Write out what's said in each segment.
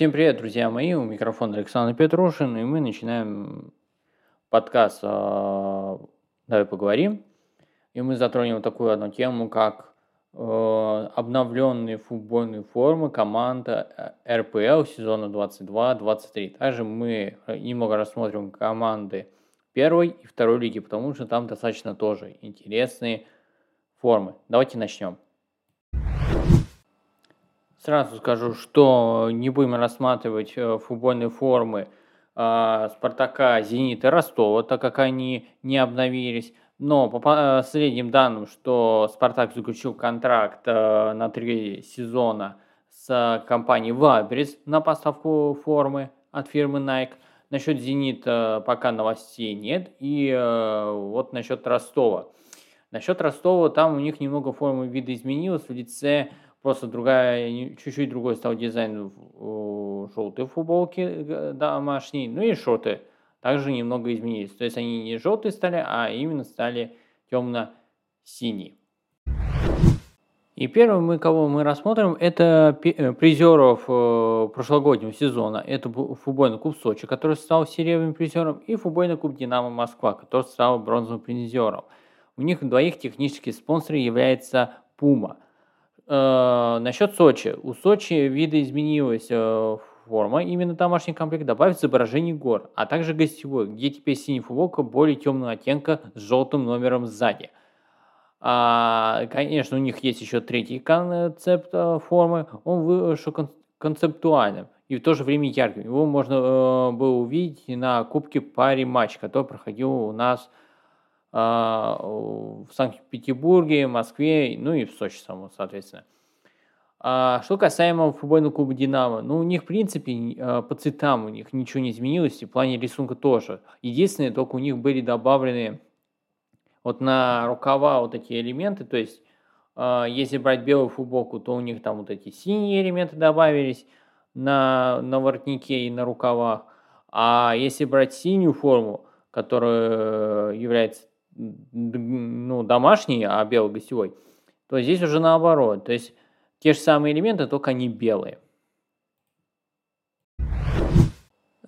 Всем привет, друзья мои, у микрофона Александр Петрушин, и мы начинаем подкаст а, «Давай поговорим». И мы затронем такую одну тему, как э, обновленные футбольные формы команда э, РПЛ сезона 22-23. Также мы немного рассмотрим команды первой и второй лиги, потому что там достаточно тоже интересные формы. Давайте начнем. Сразу скажу, что не будем рассматривать э, футбольные формы э, Спартака, Зенита, Ростова, так как они не обновились. Но по последним данным, что Спартак заключил контракт э, на три сезона с компанией Вабрис на поставку формы от фирмы Nike. Насчет Зенита пока новостей нет. И вот насчет Ростова. Насчет Ростова, там у них немного формы вида изменилась в лице Просто другая, чуть-чуть другой стал дизайн желтой футболки э, домашней, ну и шорты также немного изменились. То есть они не желтые стали, а именно стали темно-синие. И первым, мы, кого мы рассмотрим, это э, призеров э, прошлогоднего сезона. Это футбольный клуб Сочи, который стал серебряным призером, и футбольный клуб Динамо Москва, который стал бронзовым призером. У них двоих технический спонсор является Пума – Э, насчет Сочи. У Сочи видоизменилась э, форма, именно домашний комплект добавит изображение гор, а также гостевой, где теперь синяя футболка более темного оттенка с желтым номером сзади. А, конечно, у них есть еще третий концепт э, формы, он вышел кон- концептуальным и в то же время ярким. Его можно э, было увидеть на Кубке паре матч, который проходил у нас а, в Санкт-Петербурге, Москве, ну и в Сочи, само, соответственно. А что касаемо футбольного клуба «Динамо», ну, у них, в принципе, а, по цветам у них ничего не изменилось, и в плане рисунка тоже. Единственное, только у них были добавлены вот на рукава вот эти элементы, то есть а, если брать белую футболку, то у них там вот эти синие элементы добавились на, на воротнике и на рукавах, а если брать синюю форму, которая является ну, домашний, а белый гостевой, то здесь уже наоборот. То есть те же самые элементы, только они белые.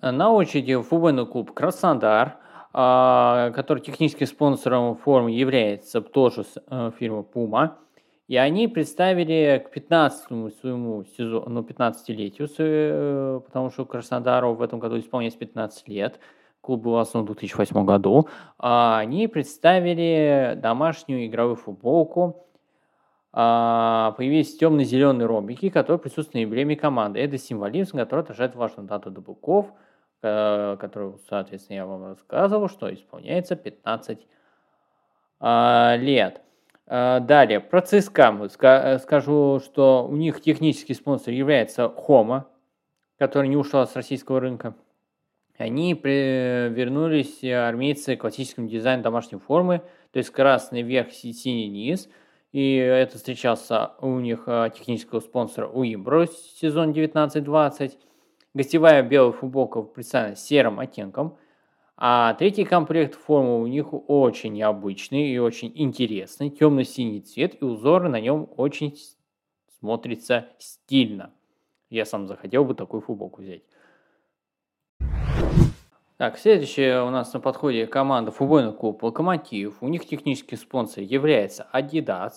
На очереди футбольный клуб «Краснодар», а, который техническим спонсором форума является тоже э, фирма «Пума». И они представили к 15 своему сезону, ну, 15-летию, э, потому что Краснодару в этом году исполняется 15 лет – клуб был основан в 2008 году, а, они представили домашнюю игровую футболку. А, появились темно-зеленые ромбики, которые присутствуют на эмблеме команды. Это символизм, который отражает важную дату дебуков, э, которую, соответственно, я вам рассказывал, что исполняется 15 а, лет. Далее, про ЦСКА скажу, что у них технический спонсор является Хома, который не ушел с российского рынка. Они вернулись, э, армейцы, к классическому дизайну домашней формы, то есть красный верх, синий низ. И это встречался у них э, технического спонсора Уимбро сезон 19-20. Гостевая белая футболка представлена серым оттенком. А третий комплект формы у них очень необычный и очень интересный. Темно-синий цвет и узоры на нем очень смотрится стильно. Я сам захотел бы такую футболку взять. Так, следующая у нас на подходе команда футбольный клуб «Локомотив». У них технический спонсор является Adidas.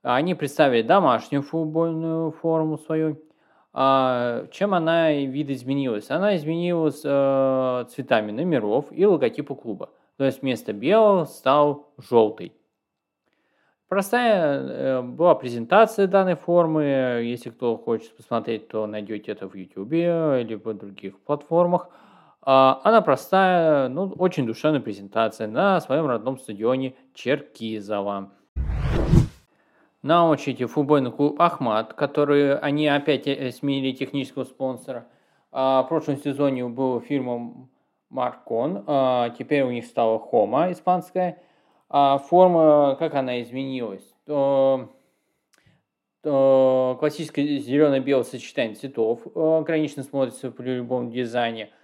Они представили домашнюю футбольную форму свою. А чем она видоизменилась? Она изменилась э, цветами номеров и логотипа клуба. То есть вместо белого стал желтый. Простая э, была презентация данной формы. Если кто хочет посмотреть, то найдете это в YouTube или в других платформах. А, она простая, ну, очень душевная презентация на своем родном стадионе Черкизово. На очереди футбольный клуб «Ахмат», который они опять э, сменили технического спонсора. А, в прошлом сезоне был фирма Маркон, а, теперь у них стала Хома испанская. Форма, как она изменилась? классическое зелено-белое сочетание цветов ограниченно смотрится при любом дизайне –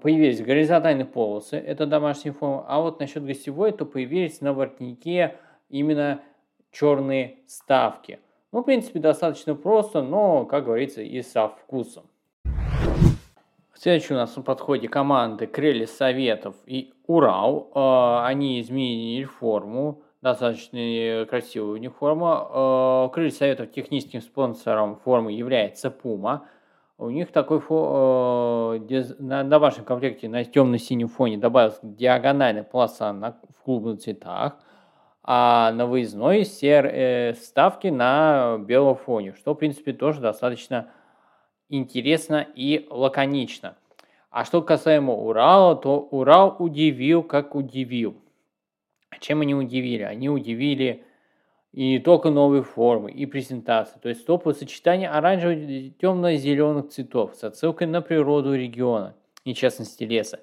появились горизонтальные полосы, это домашняя форма, а вот насчет гостевой, то появились на воротнике именно черные ставки. Ну, в принципе, достаточно просто, но, как говорится, и со вкусом. Следующие у нас на подходе команды Крылья Советов и Урал. Э, они изменили форму, достаточно красивую униформу. Крылья Советов техническим спонсором формы является Пума. У них такой фо, э, на, на вашем комплекте на темно-синем фоне добавился диагональная полоса на, в клубных цветах, а на выездной сер, э, вставки на белом фоне, что, в принципе, тоже достаточно интересно и лаконично. А что касаемо Урала, то Урал удивил, как удивил. Чем они удивили? Они удивили и только новые формы, и презентации. То есть топовое сочетание оранжевых и темно-зеленых цветов с отсылкой на природу региона, и в частности леса.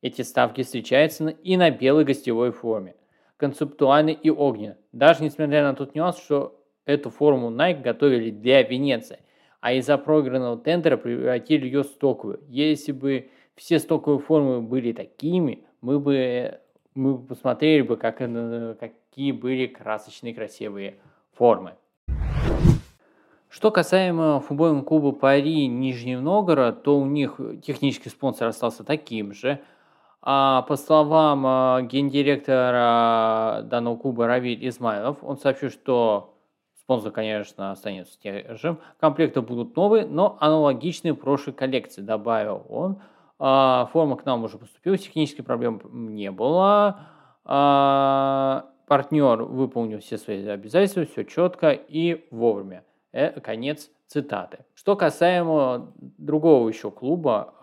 Эти ставки встречаются и на белой гостевой форме, концептуальной и огненной. Даже несмотря на тот нюанс, что эту форму Nike готовили для Венеции, а из-за проигранного тендера превратили ее в стоковую. Если бы все стоковые формы были такими, мы бы мы посмотрели бы, как, какие были красочные красивые формы. Что касаемо футбольного клуба Пари Нижний Новгород, то у них технический спонсор остался таким же. А по словам а, гендиректора данного клуба Равиль Измайлов, он сообщил, что спонсор, конечно, останется тем же. Комплекты будут новые, но аналогичные прошлой коллекции, добавил он. А, форма к нам уже поступила, технических проблем не было. А, партнер выполнил все свои обязательства, все четко и вовремя. Э, конец цитаты. Что касаемо другого еще клуба,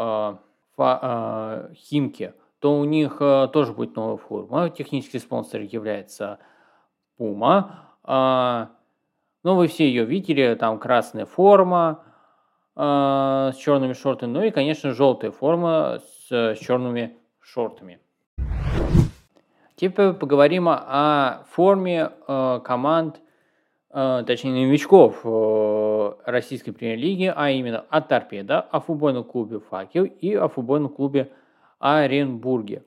а, Химки, то у них тоже будет новая форма. Технический спонсор является Puma. Ну, вы все ее видели, там красная форма, э, с черными шортами, ну и, конечно, желтая форма с, с черными шортами. Теперь поговорим о форме э, команд, э, точнее новичков э, российской премьер-лиги, а именно о Торпедо, о футбольном клубе Факел и о футбольном клубе Оренбурге.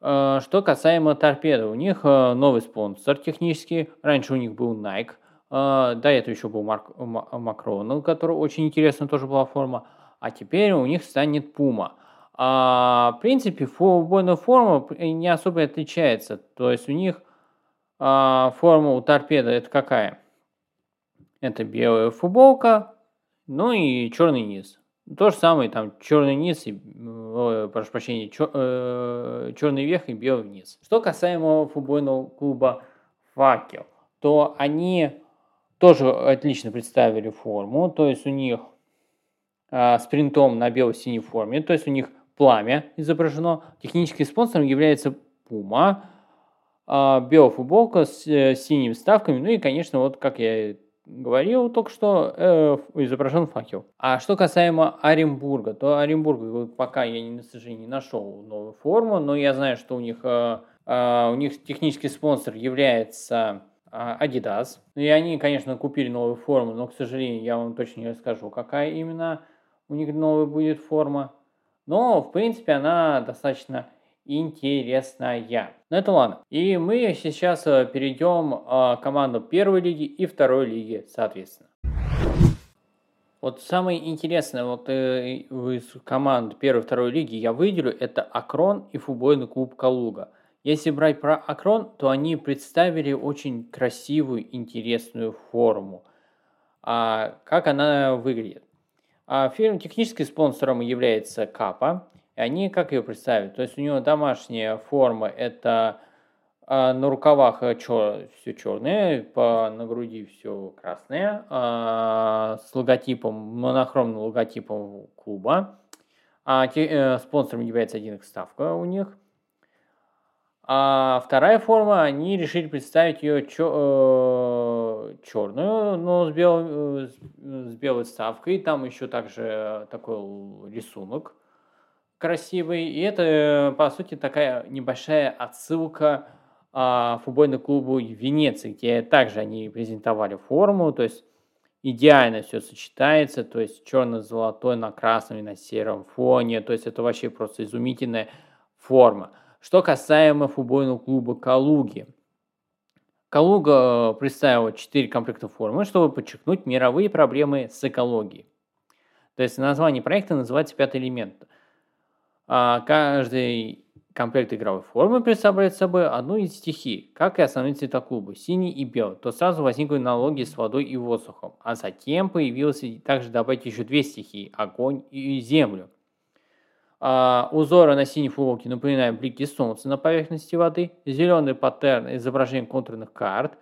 Э, что касаемо Торпедо, у них э, новый спонсор технический, раньше у них был Nike, а, да, это еще был Марк, Макрон, у которого очень интересная тоже была форма. А теперь у них станет Пума. А, в принципе, футбольная форма не особо отличается. То есть у них а, форма у торпеда это какая? Это белая футболка, ну и черный низ. То же самое, там черный низ и, ой, прошу прощения, чер, э, черный верх и белый низ. Что касаемо футбольного клуба Факел, то они тоже отлично представили форму, то есть у них э, с принтом на бело-синей форме, то есть у них пламя изображено. Техническим спонсором является Puma, э, белая футболка с э, синими вставками, ну и, конечно, вот как я говорил только что, э, изображен факел. А что касаемо Оренбурга, то Оренбург, вот пока я, к сожалению, не нашел новую форму, но я знаю, что у них, э, э, у них технический спонсор является Adidas. И они, конечно, купили новую форму, но, к сожалению, я вам точно не расскажу, какая именно у них новая будет форма. Но, в принципе, она достаточно интересная. Но это ладно. И мы сейчас э, перейдем э, к команду первой лиги и второй лиги, соответственно. Вот самое интересное вот э, из команд первой и второй лиги я выделю, это Акрон и футбольный клуб Калуга – если брать про Акрон, то они представили очень красивую, интересную форму. А как она выглядит? А фирм техническим спонсором является Капа. И они как ее представили? То есть у него домашняя форма это а, на рукавах чер, все черное, по, на груди все красное, а, с логотипом, монохромным логотипом клуба. А те, э, спонсором является один ставка у них. А вторая форма, они решили представить ее чё, э, черную, но с, бел, э, с белой ставкой. Там еще также такой рисунок красивый. И это, по сути, такая небольшая отсылка а, футбольному клубу Венеции, где также они презентовали форму. То есть идеально все сочетается. То есть черно-золотой на красном и на сером фоне. То есть это вообще просто изумительная форма. Что касаемо футбольного клуба «Калуги». «Калуга» э, представила 4 комплекта формы, чтобы подчеркнуть мировые проблемы с экологией. То есть название проекта называется «Пятый элемент». А, каждый комплект игровой формы представляет собой одну из стихий, как и основные цвета клуба – синий и белый, то сразу возникли аналогии с водой и воздухом, а затем появилось также добавить еще две стихии – огонь и землю. А, узоры на синей футболке напоминают блики солнца на поверхности воды, зеленый паттерн – изображение контурных карт,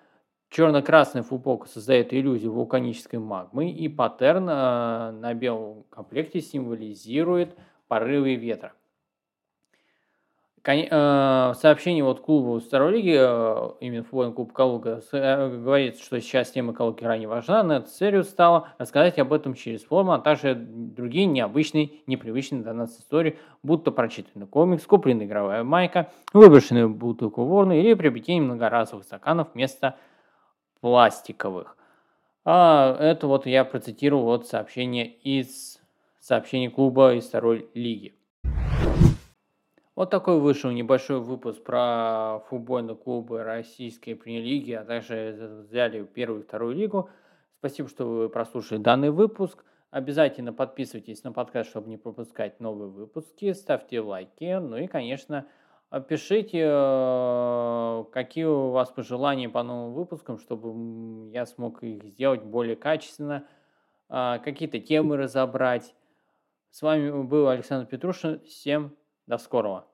черно-красная футболка создает иллюзию вулканической магмы, и паттерн а, на белом комплекте символизирует порывы ветра. Э, в сообщении вот клуба второй лиги, э, именно футбольный клуб Калуга, э, говорится, что сейчас тема Калуги крайне важна, но эту серию стала рассказать об этом через форму, а также другие необычные, непривычные для нас истории, будто прочитанный комикс, купленная игровая майка, выброшенная бутылку ворны или приобретение многоразовых стаканов вместо пластиковых. А это вот я процитировал вот сообщение из сообщения клуба из второй лиги. Вот такой вышел небольшой выпуск про футбольные клубы российской премьер-лиги, а также взяли первую и вторую лигу. Спасибо, что вы прослушали данный выпуск. Обязательно подписывайтесь на подкаст, чтобы не пропускать новые выпуски. Ставьте лайки. Ну и, конечно, пишите, э, какие у вас пожелания по новым выпускам, чтобы я смог их сделать более качественно, а, какие-то темы разобрать. С вами был Александр Петрушин. Всем до скорого.